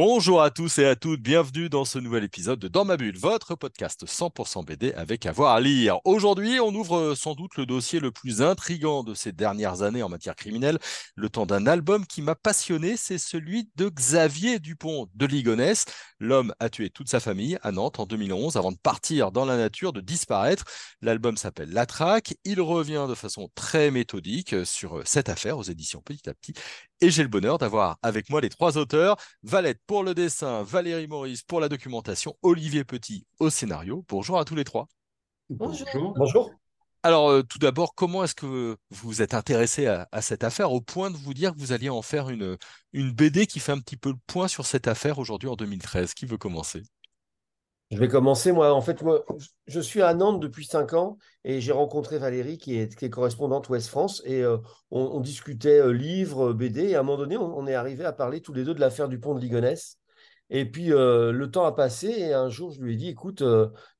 Bonjour à tous et à toutes, bienvenue dans ce nouvel épisode de Dans ma bulle, votre podcast 100% BD avec avoir à lire. Aujourd'hui, on ouvre sans doute le dossier le plus intrigant de ces dernières années en matière criminelle, le temps d'un album qui m'a passionné, c'est celui de Xavier Dupont de Ligonnès. L'homme a tué toute sa famille à Nantes en 2011 avant de partir dans la nature, de disparaître. L'album s'appelle La Traque, il revient de façon très méthodique sur cette affaire aux éditions Petit à Petit et j'ai le bonheur d'avoir avec moi les trois auteurs, Valette pour le dessin, Valérie Maurice pour la documentation, Olivier Petit au scénario. Bonjour à tous les trois. Bonjour. Bonjour. Alors euh, tout d'abord, comment est-ce que vous êtes intéressé à, cette affaire au point de vous dire que vous alliez en faire une, une BD qui fait un petit peu le point sur cette affaire aujourd'hui en 2013 Qui veut commencer? Je vais commencer, moi. En fait, moi, je suis à Nantes depuis cinq ans et j'ai rencontré Valérie, qui est, correspondante Ouest France, et euh, on, discutait euh, livres, BD, et à un moment donné, on, est arrivé à parler tous les deux de l'affaire du pont de Ligonnès. Et puis, euh, le temps a passé, et un jour, je lui ai dit, écoute,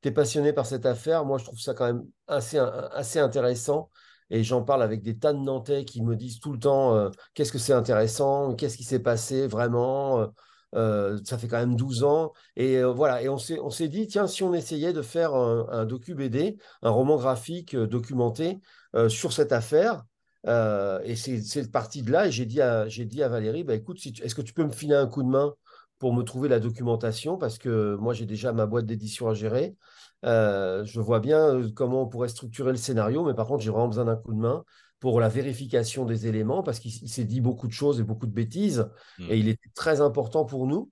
tu es passionné par cette affaire, moi, je trouve ça quand même assez, assez intéressant. Et j'en parle avec des tas de Nantais qui me disent tout le temps, qu'est-ce que c'est intéressant, qu'est-ce qui s'est passé vraiment? Euh, ça fait quand même 12 ans. Et euh, voilà, et on s'est dit, tiens, si on essayait de faire un, docu BD, un roman graphique euh, documenté sur cette affaire, et c'est parti de là. Et j'ai dit, dit à Valérie, bah, écoute, est-ce que tu peux me filer un coup de main pour me trouver la documentation? Parce que moi, j'ai déjà ma boîte d'édition à gérer. je vois bien comment on pourrait structurer le scénario, mais par contre, j'ai vraiment besoin d'un coup de main pour la vérification des éléments, parce qu'il s'est dit beaucoup de choses et beaucoup de bêtises, et hmm. il est très important pour nous,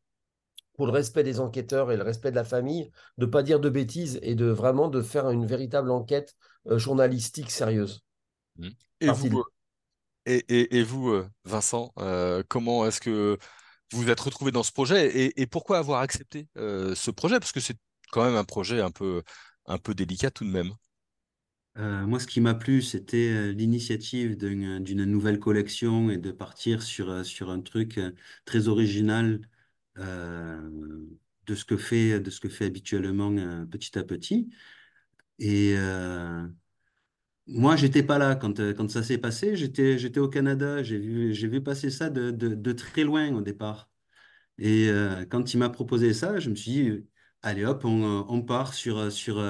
pour le respect des enquêteurs et le respect de la famille, de ne pas dire de bêtises et de vraiment de faire une véritable enquête euh, journalistique sérieuse. Et, vous, et, vous, euh, Vincent, euh, comment est-ce que vous vous êtes retrouvé dans ce projet et, pourquoi avoir accepté ce projet? Parce que c'est quand même un projet un peu, un peu délicat tout de même. Euh, moi, ce qui m'a plu, c'était euh, l'initiative d'une nouvelle collection et de partir sur, euh, sur un truc très original de, ce que fait, de ce que fait habituellement petit à petit. Et moi, j'étais pas là quand, quand ça s'est passé. J'étais, j'étais au Canada. J'ai vu, j'ai vu passer ça de, de, de, très loin au départ. Et quand il m'a proposé ça, je me suis dit, allez hop, on, on part sur, sur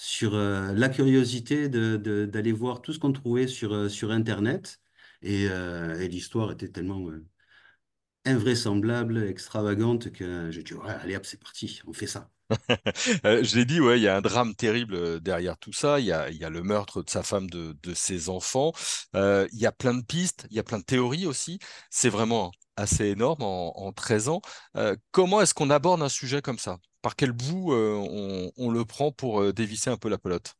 sur euh, la curiosité d'aller voir tout ce qu'on trouvait sur, euh, sur Internet. Euh, et, l'histoire était tellement invraisemblable, extravagante, que j'ai dit, allez hop, c'est parti, on fait ça. je l'ai dit, ouais, il y a un drame terrible derrière tout ça. Il y a, y a le meurtre de sa femme, de, de ses enfants. il y a plein de pistes, il y a plein de théories aussi. C'est vraiment assez énorme en, en 13 ans. comment est-ce qu'on aborde un sujet comme ça? Par quel bout euh, on, le prend pour euh, dévisser un peu la pelote?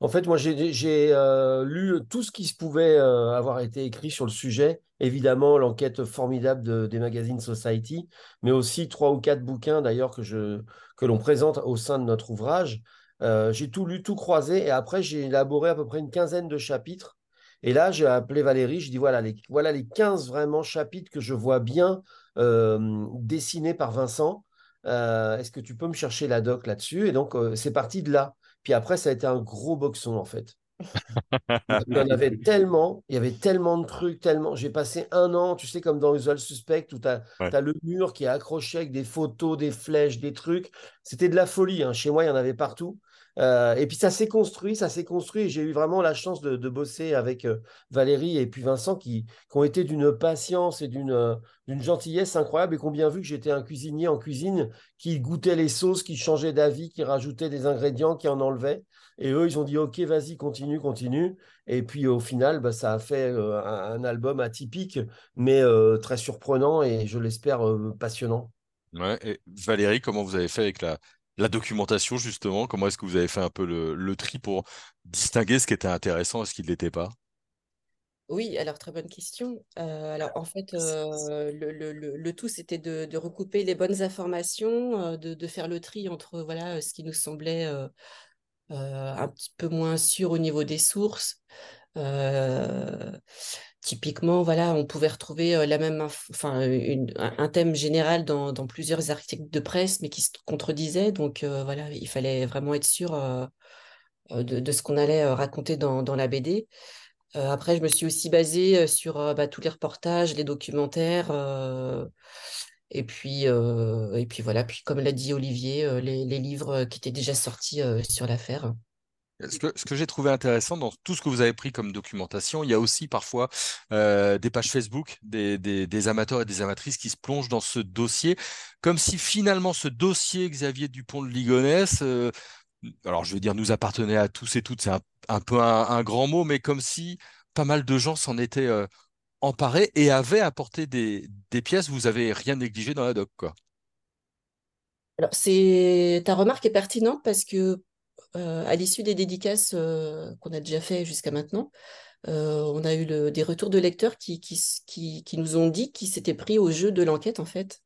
En fait, moi, j'ai euh, lu tout ce qui se pouvait avoir été écrit sur le sujet. Évidemment, l'enquête formidable des magazines Society, mais aussi trois ou quatre bouquins d'ailleurs que l'on présente au sein de notre ouvrage. j'ai tout lu, tout croisé, et après, j'ai élaboré à peu près une quinzaine de chapitres. Et là, j'ai appelé Valérie, je dis voilà les, voilà les 15 vraiment chapitres que je vois bien dessinés par Vincent. Euh, est-ce que tu peux me chercher la doc là-dessus? Et donc, euh, c'est parti de là. Puis après, ça a été un gros boxon, en fait. il y en avait tellement, il y avait tellement de trucs, tellement. J'ai passé un an, tu sais, comme dans Usual Suspect, où tu as, le mur qui est accroché avec des photos, des flèches, des trucs. C'était de la folie. Hein. Chez moi, il y en avait partout. Euh, et puis ça s'est construit, ça s'est construit. J'ai eu vraiment la chance de, bosser avec euh, Valérie et puis Vincent qui, ont été d'une patience et euh, d'une gentillesse incroyable et qui ont bien vu que j'étais un cuisinier en cuisine qui goûtait les sauces, qui changeait d'avis, qui rajoutait des ingrédients, qui en enlevait. Et eux, ils ont dit OK, vas-y, continue, continue. Et puis au final, bah, ça a fait un, album atypique, mais très surprenant et je l'espère passionnant. Valérie, comment vous avez fait avec la, la documentation, justement Comment est-ce que vous avez fait un peu le, tri pour distinguer ce qui était intéressant et ce qui ne l'était pas? Oui, alors très bonne question. Euh, alors en fait, euh, le, tout, c'était de, recouper les bonnes informations, euh, de, faire le tri entre voilà ce qui nous semblait un petit peu moins sûr au niveau des sources, typiquement, voilà, on pouvait retrouver la même, enfin, un thème général dans, plusieurs articles de presse, mais qui se contredisaient. Donc, voilà, il fallait vraiment être sûr de, ce qu'on allait raconter dans, la BD. après, je me suis aussi basée sur bah, tous les reportages, les documentaires. Et puis, et puis voilà, puis comme l'a dit Olivier, les, livres qui étaient déjà sortis sur l'affaire. Ce que, j'ai trouvé intéressant dans tout ce que vous avez pris comme documentation, il y a aussi parfois des pages Facebook, des, amateurs et des amatrices qui se plongent dans ce dossier, comme si finalement ce dossier Xavier Dupont de Ligonnès, alors je veux dire nous appartenait à tous et toutes, c'est un, peu un, grand mot, mais comme si pas mal de gens s'en étaient emparés et avaient apporté des, pièces, vous avez rien négligé dans la doc, quoi. Alors, ta remarque est pertinente parce que euh, à l'issue des dédicaces euh, qu'on a déjà fait jusqu'à maintenant, euh, on a eu des retours de lecteurs qui, qui, qui, nous ont dit qu'ils s'étaient pris au jeu de l'enquête en fait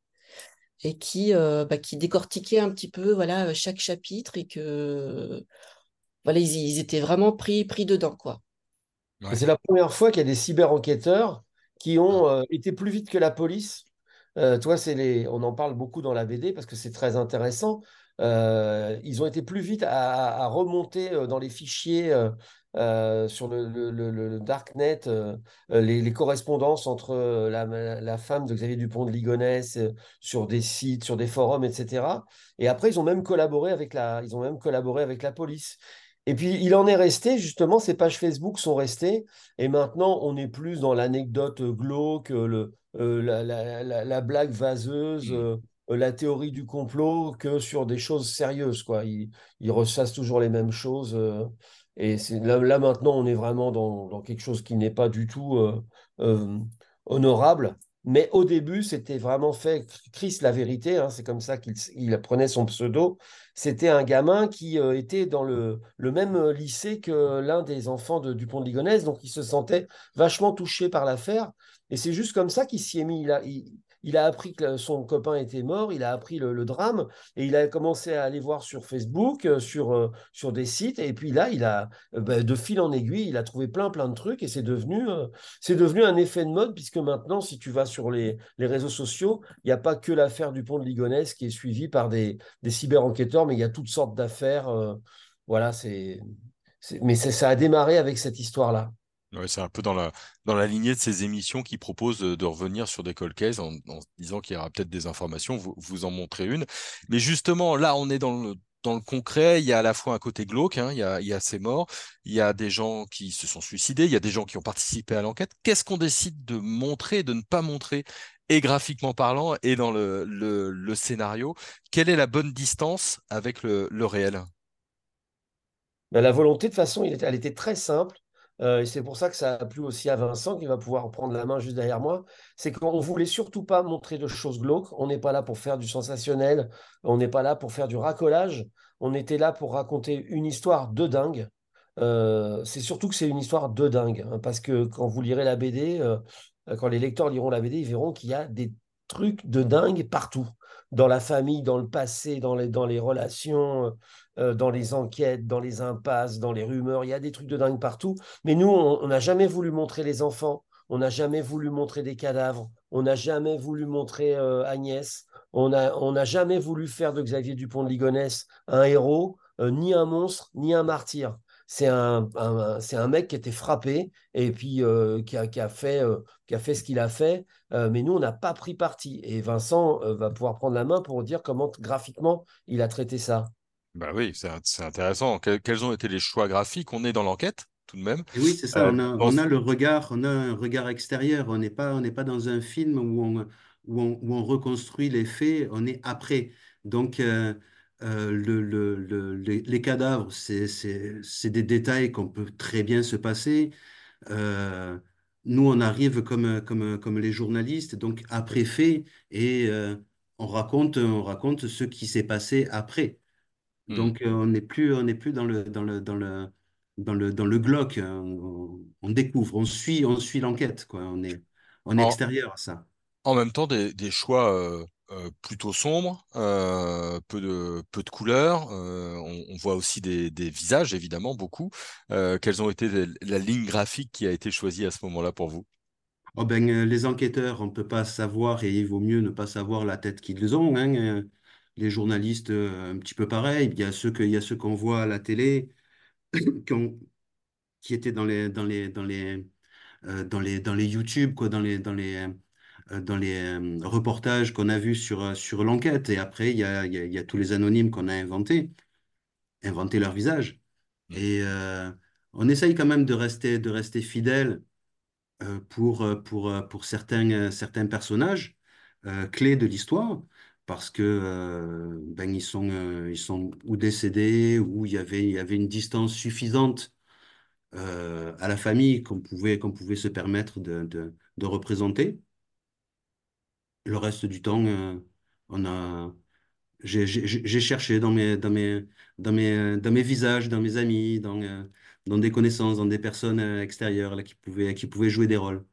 et qui, bah, qui décortiquaient un petit peu voilà chaque chapitre et que voilà ils, étaient vraiment pris pris dedans quoi. C'est la première fois qu'il y a des cyber-enquêteurs qui ont été plus vite que la police. toi, les... on en parle beaucoup dans la BD parce que c'est très intéressant. Euh, ils ont été plus vite à, remonter euh, dans les fichiers euh, sur le, darknet les, correspondances entre la, femme de Xavier Dupont de Ligonnès sur des sites, sur des forums, etc. Et après, ils ont même collaboré avec la, ils ont même collaboré avec la police. Et puis, il en est resté, justement, ces pages Facebook sont restées. Et maintenant, on est plus dans l'anecdote glauque, le, la, blague vaseuse. Mmh. Euh, la théorie du complot que sur des choses sérieuses. Quoi. Ils, ils toujours les mêmes choses. Euh, et là, là, maintenant, on est vraiment dans, quelque chose qui n'est pas du tout euh, honorable. Mais au début, c'était vraiment fait. Chris, la vérité, hein, c'est comme ça qu'il prenait son pseudo. C'était un gamin qui était dans le, le, même lycée que l'un des enfants de Dupont de Ligonnès, donc il se sentait vachement touché par l'affaire. Et c'est juste comme ça qu'il s'y est mis. Il, il a appris que son copain était mort, il a appris le, drame et il a commencé à aller voir sur Facebook, euh, sur, euh, sur des sites. Et puis là, il a, euh, bah, de fil en aiguille, il a trouvé plein, plein de trucs et c'est devenu, un effet de mode puisque maintenant, si tu vas sur les, les réseaux sociaux, il n'y a pas que l'affaire du pont de Ligonnès qui est suivie par des, des cyber-enquêteurs, mais il y a toutes sortes d'affaires. voilà, c'est, mais ça a démarré avec cette histoire-là c'est un peu dans la, dans la lignée de ces émissions qui proposent de, revenir sur des cold cases en, disant qu'il y aura peut-être des informations, vous, vous en montrez une. Mais justement, là, on est dans le, dans le concret, il y a à la fois un côté glauque, hein, il, y a, il y a ces morts, il y a des gens qui se sont suicidés, il y a des gens qui ont participé à l'enquête. Qu'est-ce qu'on décide de montrer, de ne pas montrer, et graphiquement parlant, et dans le, le, scénario? Quelle est la bonne distance avec le, le réel? Ben, La volonté, de façon, elle était très simple. Euh, et c'est pour ça que ça a plu aussi à Vincent, qui va pouvoir prendre la main juste derrière moi. C'est qu'on voulait surtout pas montrer de choses glauques. On n'est pas là pour faire du sensationnel. On n'est pas là pour faire du racolage. On était là pour raconter une histoire de dingue. Euh, c'est surtout que c'est une histoire de dingue. Hein, parce que quand vous lirez la BD, euh, quand les lecteurs liront la BD, ils verront qu'il y a des trucs de dingue partout. Dans la famille, dans le passé, dans les, dans les relations, euh, dans les enquêtes, dans les impasses, dans les rumeurs. Il y a des trucs de dingue partout. Mais nous, on n'a jamais voulu montrer les enfants. On n'a jamais voulu montrer des cadavres. On n'a jamais voulu montrer euh, Agnès. On n'a on a jamais voulu faire de Xavier Dupont de Ligonnès un héros, euh, ni un monstre, ni un martyr. C'est un, c'est un mec qui était frappé et puis qui, a, qui, a fait, qui a fait ce qu'il a fait. mais nous, on n'a pas pris parti. Et Vincent va pouvoir prendre la main pour dire comment graphiquement il a traité ça. Bah oui, c'est intéressant. quels ont été les choix graphiques? On est dans l'enquête, tout de même. oui, c'est ça. Euh, on, a, on a, le regard, on a un regard extérieur. On n'est pas, on n'est pas dans un film où on, où on, où on, reconstruit les faits. On est après. Donc, euh, euh, le, le, les, les, cadavres, c'est des détails qu'on peut très bien se passer. nous, on arrive comme, comme, comme les journalistes, donc après fait, et on raconte, on raconte ce qui s'est passé après. Hmm. Donc, euh, on n'est plus, on n'est plus dans le, dans le, dans le, dans le, dans le glauque. Hein. On, découvre, on suit, on suit l'enquête, quoi. On est, on est extérieur à ça. En même temps, des, des choix euh, euh, plutôt sombre, euh, peu, de, peu de couleurs. Euh, on, on, voit aussi des, des, visages, évidemment, beaucoup. quelles ont été la ligne graphique qui a été choisie à ce moment-là pour vous? Oh ben, Les enquêteurs, on ne peut pas savoir et il vaut mieux ne pas savoir la tête qu'ils ont. Hein. Les journalistes, un petit peu pareil. Il y a ceux qu'on voit à la télé qui, ont, qui étaient dans les, dans les, dans les, dans les, dans les YouTube, quoi, dans les, dans les euh, dans les euh, reportages qu'on a vus sur, euh, sur l'enquête. Et après, il y a, y, a, y a, tous les anonymes qu'on a inventés, inventé leur visage. Mmh. Et on essaye quand même de rester, de rester fidèle pour, pour, pour certains, certains personnages clés de l'histoire parce que ben, ils, sont, ils sont ou décédés ou il y avait, il y avait une distance suffisante à la famille qu'on pouvait, qu'on pouvait se permettre de, de, de représenter le reste du temps, euh, on a, j'ai cherché dans mes, dans, mes, dans, mes, dans mes visages, dans mes amis, dans, euh, dans des connaissances, dans des personnes euh, extérieures là, qui, pouvaient, qui pouvaient jouer des rôles.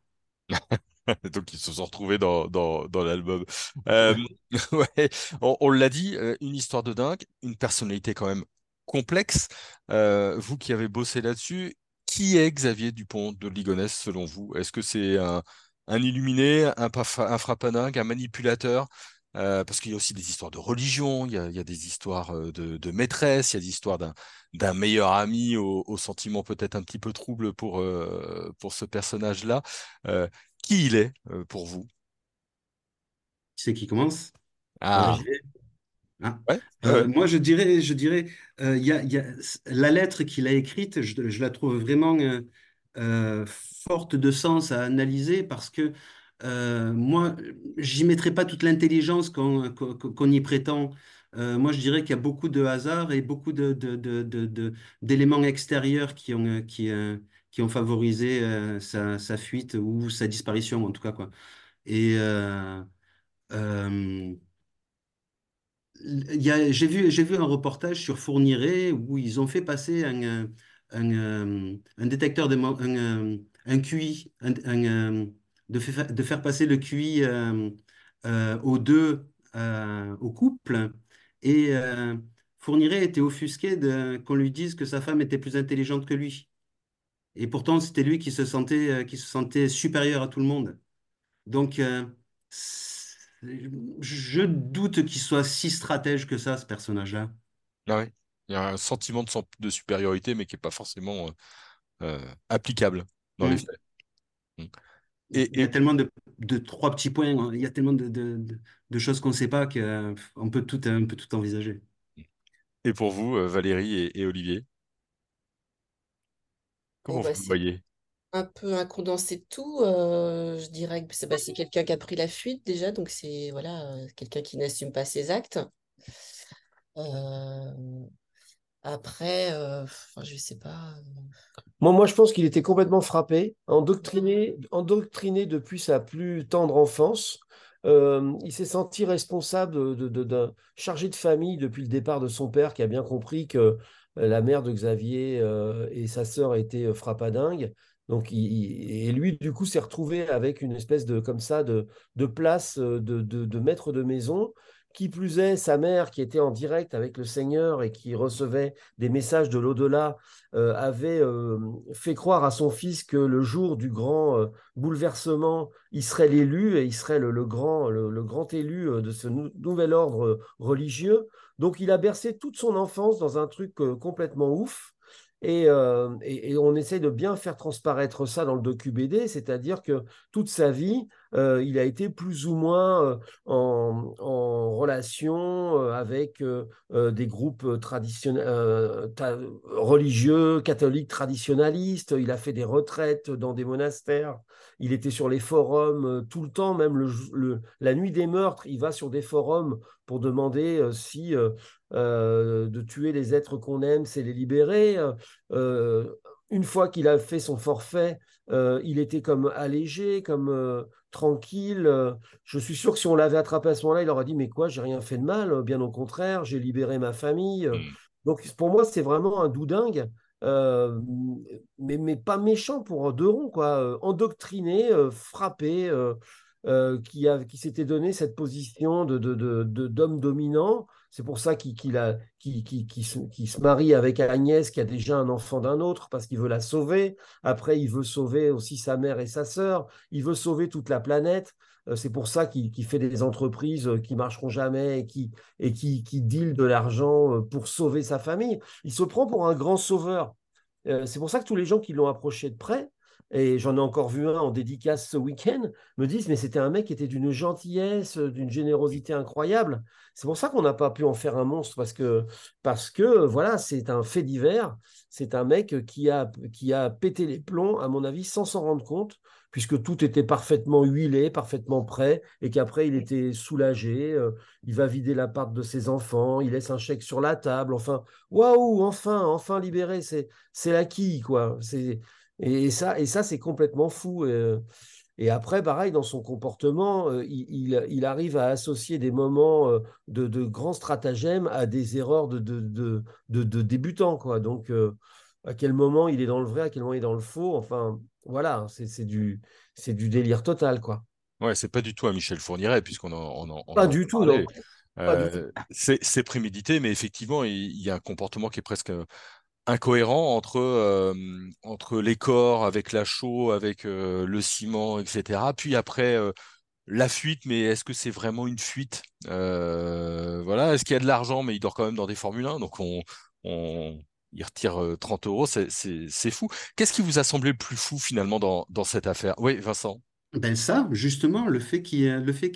Donc, ils se sont retrouvés dans, l'album. Euh, on, l'a dit, une histoire de dingue, une personnalité quand même complexe. Euh, vous qui avez bossé là-dessus, qui est Xavier Dupont de Ligonnès selon vous? Est-ce que c'est un, illuminé, un, un un manipulateur, euh, parce qu'il y a aussi des histoires de religion, il y a, il y a des histoires euh, de, de, maîtresse, il y a des histoires d'un meilleur ami au, au sentiment peut-être un petit peu trouble pour, euh, pour ce personnage-là. Euh, qui il est euh, pour vous? Qui c'est qui commence? Ah. Ouais, euh, moi, je dirais, je dirais, il y a, y a, la lettre qu'il a écrite, je, je, la trouve vraiment euh, forte de sens à analyser parce que euh, moi, j'y mettrai pas toute l'intelligence qu'on qu'on y prétend. Euh, moi, je dirais qu'il y a beaucoup de hasard et beaucoup d'éléments extérieurs qui ont, qui, euh, qui ont favorisé euh, sa, sa, fuite ou sa disparition, en tout cas. Quoi. Et euh, j'ai vu, vu un reportage sur Fourniret où ils ont fait passer un, un, euh, détecteur de un, euh, QI, un, euh, de, faire, de faire passer le QI aux deux, au couple, et Fourniret était offusqué qu'on lui dise que sa femme était plus intelligente que lui. Et pourtant, c'était lui qui se sentait, qui se sentait supérieur à tout le monde. Donc, je doute qu'il soit si stratège que ça, ce personnage-là. Ah oui. Il y a un sentiment de, de supériorité, mais qui n'est pas forcément euh, applicable dans mmh. les faits. Mmh. Et, il y a tellement de, de, trois petits points, hein. il y a tellement de, de, de choses qu'on ne sait pas qu'on peut tout, on peut tout envisager. Et pour vous, euh, Valérie et, et Olivier? Comment bah, vous le voyez? un peu un condensé de tout. Euh, je dirais que c'est bah, quelqu'un qui a pris la fuite déjà, donc c'est voilà, quelqu'un qui n'assume pas ses actes. Euh, après, euh, je sais pas. Euh. Moi, moi, je pense qu'il était complètement frappé, endoctriné, endoctriné depuis sa plus tendre enfance. Euh, il s'est senti responsable d'un de, chargé de famille depuis le départ de son père, qui a bien compris que la mère de Xavier et sa sœur étaient frappadingues. Donc, il, et lui, du coup, s'est retrouvé avec une espèce de, comme ça, de, de place de, de, maître de maison. Qui plus est, sa mère, qui était en direct avec le Seigneur et qui recevait des messages de l'au-delà, euh, avait euh, fait croire à son fils que le jour du grand euh, bouleversement, il serait l'élu et il serait le, grand, le, grand élu de ce nouvel ordre religieux. Donc il a bercé toute son enfance dans un truc complètement ouf. Et, on essaie de bien faire transparaître ça dans le docu BD, c'est-à-dire que toute sa vie, euh, il a été plus ou moins euh, en, relation avec des groupes traditionnels, religieux, catholiques traditionnalistes. Il a fait des retraites dans des monastères. Il était sur les forums tout le temps, même le, la nuit des meurtres, il va sur des forums pour demander si euh, de tuer les êtres qu'on aime, c'est les libérer. Euh, une fois qu'il a fait son forfait, euh, il était comme allégé, comme tranquille. Je suis sûr que si on l'avait attrapé à ce moment-là, il aurait dit Mais quoi, j'ai rien fait de mal, bien au contraire, j'ai libéré ma famille. Hmm. Donc pour moi, c'est vraiment un doudingue. mais, mais pas méchant pour deux ronds, quoi. endoctriné, frappé, euh, qui, a, qui s'était donné cette position de, de, de, d'homme dominant. C'est pour ça qu'il, se, marie avec Agnès, qui a déjà un enfant d'un autre, parce qu'il veut la sauver. Après, il veut sauver aussi sa mère et sa sœur. Il veut sauver toute la planète. Euh, c'est pour ça qu'il, fait des entreprises qui marcheront jamais et qui, et deal de l'argent pour sauver sa famille. Il se prend pour un grand sauveur. C'est pour ça que tous les gens qui l'ont approché de près, et j'en ai encore vu un en dédicace ce week-end, me disent, mais c'était un mec qui était d'une gentillesse, d'une générosité incroyable. C'est pour ça qu'on n'a pas pu en faire un monstre, parce que, parce que voilà, c'est un fait divers. C'est un mec qui a, qui a pété les plombs, à mon avis, sans s'en rendre compte, puisque tout était parfaitement huilé, parfaitement prêt, et qu'après, il était soulagé. Euh, il va vider l'appart de ses enfants, il laisse un chèque sur la table. Enfin, waouh, enfin, enfin libéré, c'est l'acquis, quoi. C'est et, ça, et ça c'est complètement fou. Euh. Et, après, pareil, dans son comportement, euh, il, il, arrive à associer des moments euh, de, de, grands stratagèmes à des erreurs de, de, de débutants. Quoi. Donc, à quel moment il est dans le vrai, à quel moment il est dans le faux. Enfin, voilà, c'est du, du délire total. Quoi. Ouais, c'est pas du tout à Michel Fourniret, puisqu'on en, on Pas du tout, non. c'est prémédité, mais effectivement, il, y a un comportement qui est presque incohérent entre, euh, entre les corps avec la chaux, avec euh, le ciment, etc. Puis après, euh, la fuite, mais est-ce que c'est vraiment une fuite? Voilà, est-ce qu'il y a de l'argent, mais il dort quand même dans des Formule 1, donc on, on il retire 30 euros, c'est fou. Qu'est-ce qui vous a semblé le plus fou finalement dans, dans cette affaire? Oui, Vincent. Ben ça, justement, le fait qu'il le fait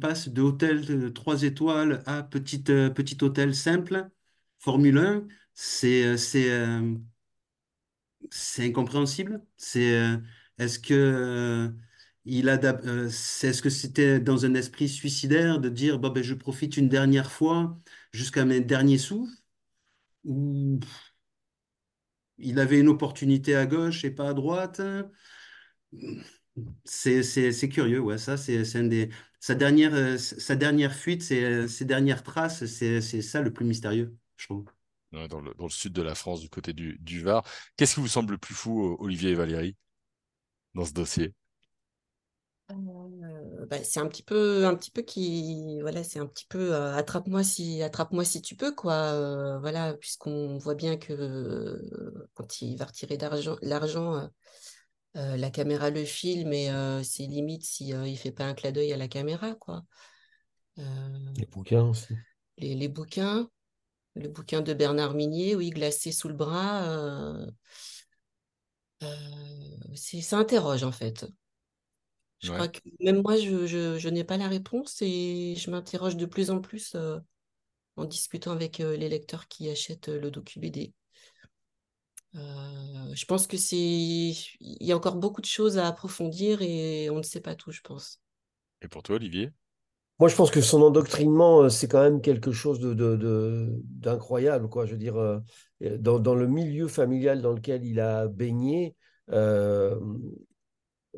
passe de hôtel de 3 étoiles à petit, petit hôtel simple, Formule 1, c'est euh, euh, c'est incompréhensible. C'est euh, est-ce que il est-ce que c'était dans un esprit suicidaire de dire bon ben je profite une dernière fois jusqu'à mes derniers sous ou il avait une opportunité à gauche et pas à droite? C'est curieux, ouais, ça, c'est des. Sa dernière, sa dernière fuite, ses dernières traces, c'est ça le plus mystérieux, je trouve dans le, sud de la France, du côté du, Var. Qu'est-ce qui vous semble le plus fou, Olivier et Valérie, dans ce dossier? Euh, bah, c'est un petit peu un petit peu qui voilà c'est un petit peu euh, attrape-moi si attrape-moi si tu peux quoi. Euh, voilà puisqu'on voit bien que quand il va retirer d'argent l'argent la caméra le filme et c'est limite si il fait pas un clin d'œil à la caméra quoi. Les bouquins aussi. les, les bouquins le bouquin de Bernard Minier, oui, glacé sous le bras. Euh, euh, ça interroge en fait. Je crois que même moi, je, n'ai pas la réponse et je m'interroge de plus en plus euh, en discutant avec les lecteurs qui achètent le docu BD. je pense que c'est, il y a encore beaucoup de choses à approfondir et on ne sait pas tout, je pense. Et pour toi, Olivier? Moi, je pense que son endoctrinement, euh, c'est quand même quelque chose d'incroyable. quoi. Je veux dire, euh, dans, le milieu familial dans lequel il a baigné, euh,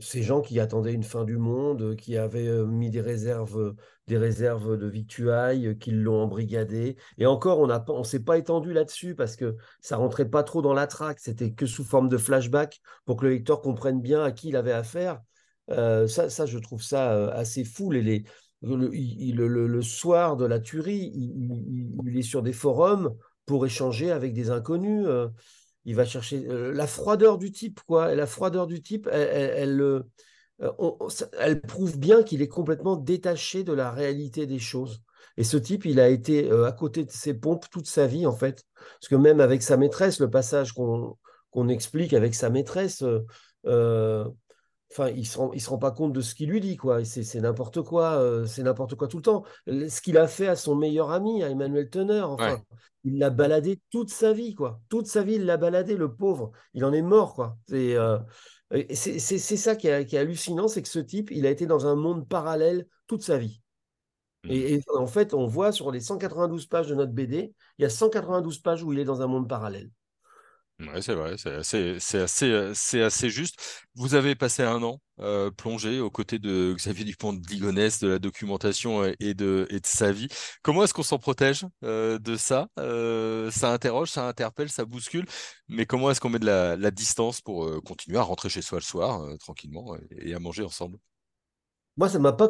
ces gens qui attendaient une fin du monde, qui avaient mis des réserves, des réserves de victuailles, qui l'ont embrigadé. Et encore, on ne s'est pas étendu là-dessus parce que ça rentrait pas trop dans la traque. C'était que sous forme de flashback pour que le lecteur comprenne bien à qui il avait affaire. ça, ça, je trouve ça assez fou. Le, soir de la tuerie, il, est sur des forums pour échanger avec des inconnus. Euh, il va chercher euh, la froideur du type, quoi. la froideur du type, elle, euh, elle, prouve bien qu'il est complètement détaché de la réalité des choses. Et ce type, il a été à côté de ses pompes toute sa vie, en fait. Parce que même avec sa maîtresse, le passage qu'on explique avec sa maîtresse, enfin, il se rend, il se rend pas compte de ce qu'il lui dit, quoi. C'est n'importe quoi, euh, c'est n'importe quoi tout le temps. Ce qu'il a fait à son meilleur ami, à Emmanuel Teneur, enfin, il l'a baladé toute sa vie, quoi. Toute sa vie, il l'a baladé, le pauvre. Il en est mort, quoi. C'est euh, ça qui est, hallucinant, c'est que ce type, il a été dans un monde parallèle toute sa vie. Mmh. Et, et, en fait, on voit sur les 192 pages de notre BD, il y a 192 pages où il est dans un monde parallèle. Oui, c'est vrai, c'est assez, c'est assez, euh, c'est assez juste. Vous avez passé un an euh, plongé aux côtés de Xavier Dupont de Ligonnès, de la documentation et de, et de sa vie. Comment est-ce qu'on s'en protège euh, de ça? Ça interroge, ça interpelle, ça bouscule, mais comment est-ce qu'on met de la, la distance pour continuer à rentrer chez soi le soir tranquillement et à manger ensemble? Moi, ça m'a pas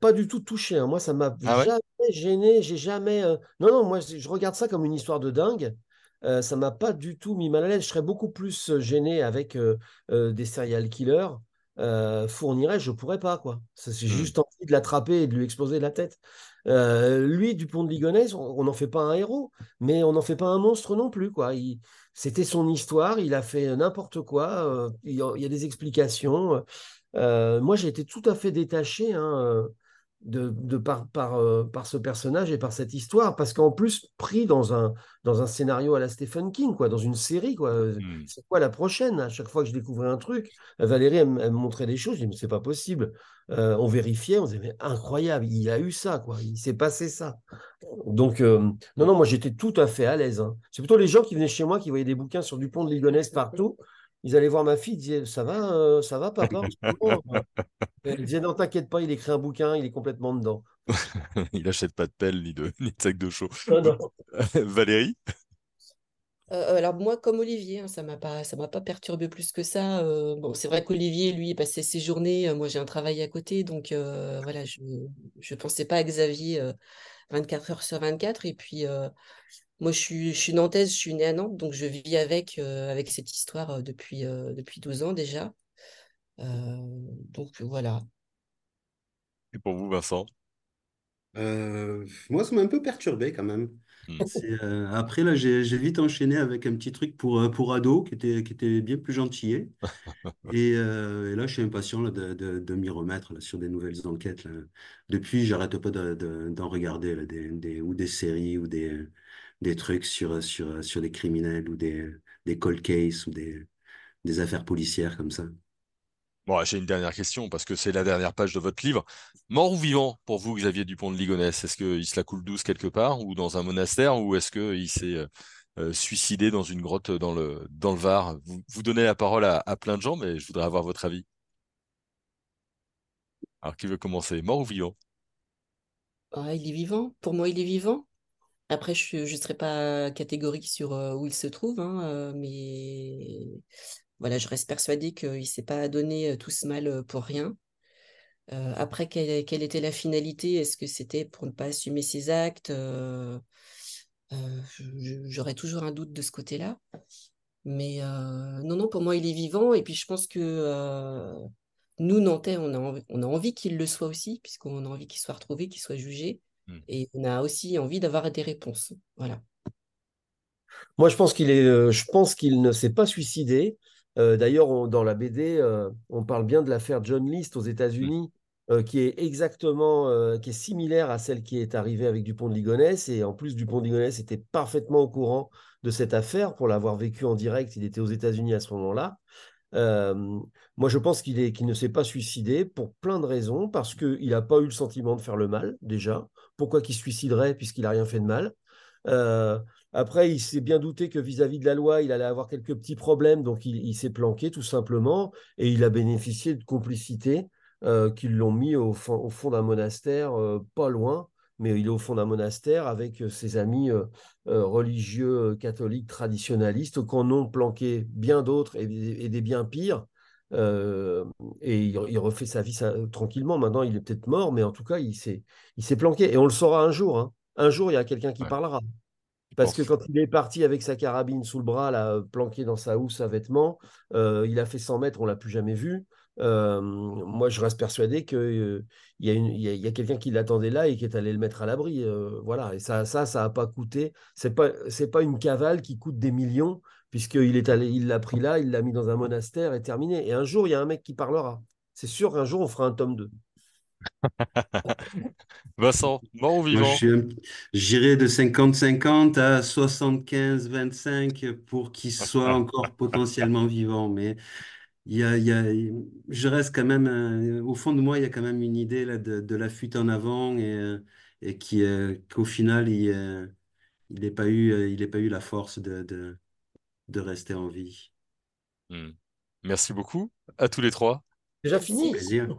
pas du tout touché. hein. Moi, ça m'a Ah ouais? jamais gêné. J'ai jamais. Non, non, moi, je regarde ça comme une histoire de dingue. Euh, ça m'a pas du tout mis mal à l'aise. Je serais beaucoup plus euh, gêné avec euh, euh, des serial killers. Fournirait, je pourrais pas, quoi. C'est Hmm. juste envie de l'attraper et de lui exploser la tête. Lui, Dupont de Ligonnès, on n'en fait pas un héros, mais on n'en fait pas un monstre non plus, quoi. C'était son histoire, il a fait n'importe quoi. il y a, des explications. Moi, j'ai été tout à fait détaché hein, de, de par, par, euh, par ce personnage et par cette histoire, parce qu'en plus, pris dans un, dans un scénario à la Stephen King, quoi, dans une série, quoi. Euh, Hmm. C'est quoi la prochaine? À chaque fois que je découvrais un truc, euh, Valérie, elle, me elle me montrait des choses, je dis, mais c'est pas possible. Euh, on vérifiait, on disait, mais incroyable, il a eu ça, quoi, il s'est passé ça. Donc, euh, non, non, moi, j'étais tout à fait à l'aise. hein. C'est plutôt les gens qui venaient chez moi, qui voyaient des bouquins sur Dupont de Ligonnès partout. Ils allaient voir ma fille, ils disaient, ça va, euh, ça va, papa? Elle disait, non, t'inquiète pas, il écrit un bouquin, il est complètement dedans. Il achète pas de pelle ni de, ni de sac de chaud. Non, non. Valérie? Euh, alors moi, comme Olivier, hein, ça m'a pas, ça m'a pas perturbé plus que ça. Euh, bon, c'est vrai qu'Olivier, lui, il passait ses journées. euh, moi, j'ai un travail à côté, donc euh, voilà, je je pensais pas à Xavier euh, 24 heures sur 24. Et puis euh, moi, je suis, je suis nantaise, je suis née à Nantes, donc je vis avec euh, avec cette histoire euh, depuis euh, depuis 12 ans déjà. Euh, donc voilà. Et pour vous, Vincent? Euh, moi, ça m'a un peu perturbé quand même. C'est, euh, après, là, j'ai j'ai vite enchaîné avec un petit truc pour, pour ado qui était, qui était bien plus gentil. Et, euh, et là, je suis impatient là, de, de, de m'y remettre là, sur des nouvelles enquêtes. Là. Depuis, j'arrête pas de- de- d'en regarder là, des, des, ou des séries ou des, des trucs sur, sur, sur des criminels ou des, des cold cases ou des, des affaires policières comme ça. Bon, j'ai une dernière question parce que c'est la dernière page de votre livre. Mort ou vivant pour vous, Xavier Dupont de Ligonnès? Est-ce qu'il se la coule douce quelque part ou dans un monastère ou est-ce qu'il s'est euh, euh, suicidé dans une grotte dans le, dans le Var? Vous, vous donnez la parole à, à plein de gens, mais je voudrais avoir votre avis. Alors, qui veut commencer? Mort ou vivant? Ah, il est vivant. Pour moi, il est vivant. Après, je ne serai pas catégorique sur euh, où il se trouve, hein, euh, mais voilà, je reste persuadée qu'il ne s'est pas donné euh, tout ce mal pour rien. Après, quelle, était la finalité? Est-ce que c'était pour ne pas assumer ses actes? J'aurais toujours un doute de ce côté-là. Mais non, non, pour moi, il est vivant. Et puis, je pense que nous, Nantais, on a on a envie qu'il le soit aussi, puisqu'on a envie qu'il soit retrouvé, qu'il soit jugé. Hmm. Et on a aussi envie d'avoir des réponses. Voilà. Moi, je pense qu'il est, euh, je pense qu'il ne s'est pas suicidé. Euh, d'ailleurs, dans la BD, euh, on parle bien de l'affaire John List aux États-Unis, euh, qui est exactement, euh, qui est similaire à celle qui est arrivée avec Dupont de Ligonnès. Et en plus, Dupont de Ligonnès était parfaitement au courant de cette affaire pour l'avoir vécu en direct. Il était aux États-Unis à ce moment-là. Euh, moi, je pense qu'il est, qu'il ne s'est pas suicidé pour plein de raisons, parce qu'il n'a pas eu le sentiment de faire le mal, déjà. Pourquoi qu'il se suiciderait puisqu'il n'a rien fait de mal? Euh, après, il s'est bien douté que vis-à-vis de la loi, il allait avoir quelques petits problèmes, donc il, s'est planqué tout simplement, et il a bénéficié de complicité euh, qui l'ont mis au fond, d'un monastère, euh, pas loin, mais il est au fond d'un monastère avec ses amis religieux catholiques traditionnalistes qu'en ont planqué bien d'autres et, et des bien pires. Euh, et il, il refait sa vie ça, tranquillement. Maintenant, il est peut-être mort, mais en tout cas, il s'est, il s'est planqué. Et on le saura un jour. hein. Un jour, il y a quelqu'un qui Ouais. parlera. Parce que quand il est parti avec sa carabine sous le bras, là, euh, planqué dans sa housse à vêtements, euh, il a fait 100 mètres, on l'a plus jamais vu. Euh, moi, je reste persuadé qu'il euh, y a, quelqu'un qui l'attendait là et qui est allé le mettre à l'abri. voilà. Et ça, ça, ça n'a pas coûté. C'est pas, c'est pas une cavale qui coûte des millions, puisqu'il est allé, il l'a pris là, il l'a mis dans un monastère et terminé. Et un jour, il y a un mec qui parlera. C'est sûr qu'un jour, on fera un tome 2. Vincent, mort ou vivant? j'irai de 50-50 à 75-25 pour qu'il soit encore potentiellement vivant. Mais il y a, il y a, je reste quand même, euh, au fond de moi, il y a quand même une idée là, de, de la fuite en avant et, euh, et qui, euh, qu'au final, il euh, il n'ait pas eu, il pas eu la force de, de, de rester en vie. Hmm. Merci beaucoup à tous les trois. Déjà fini.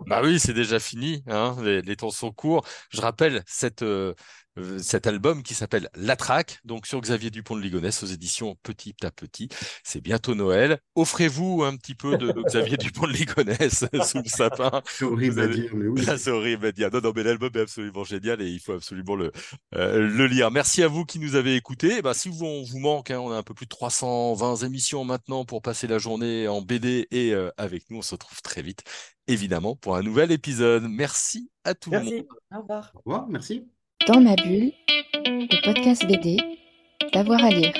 Bah oui, c'est déjà fini, hein, les, les temps sont courts. Je rappelle cette, euh, euh, cet album qui s'appelle La Traque, donc sur Xavier Dupont de Ligonnès aux éditions Petit à Petit. C'est bientôt Noël. Offrez-vous un petit peu de, Xavier Dupont de Ligonnès sous le sapin. C'est horrible à dire, mais oui. c'est horrible à dire. Non, non, mais l'album est absolument génial et il faut absolument le, euh, le lire. Merci à vous qui nous avez écoutés. Eh ben, si vous, on vous manque, hein, on a un peu plus de 320 émissions maintenant pour passer la journée en BD et euh, avec nous, on se retrouve très vite, évidemment, pour un nouvel épisode. Merci à tous. merci. Au revoir. Au revoir, merci. Dans ma bulle, le podcast BD, d'avoir à lire.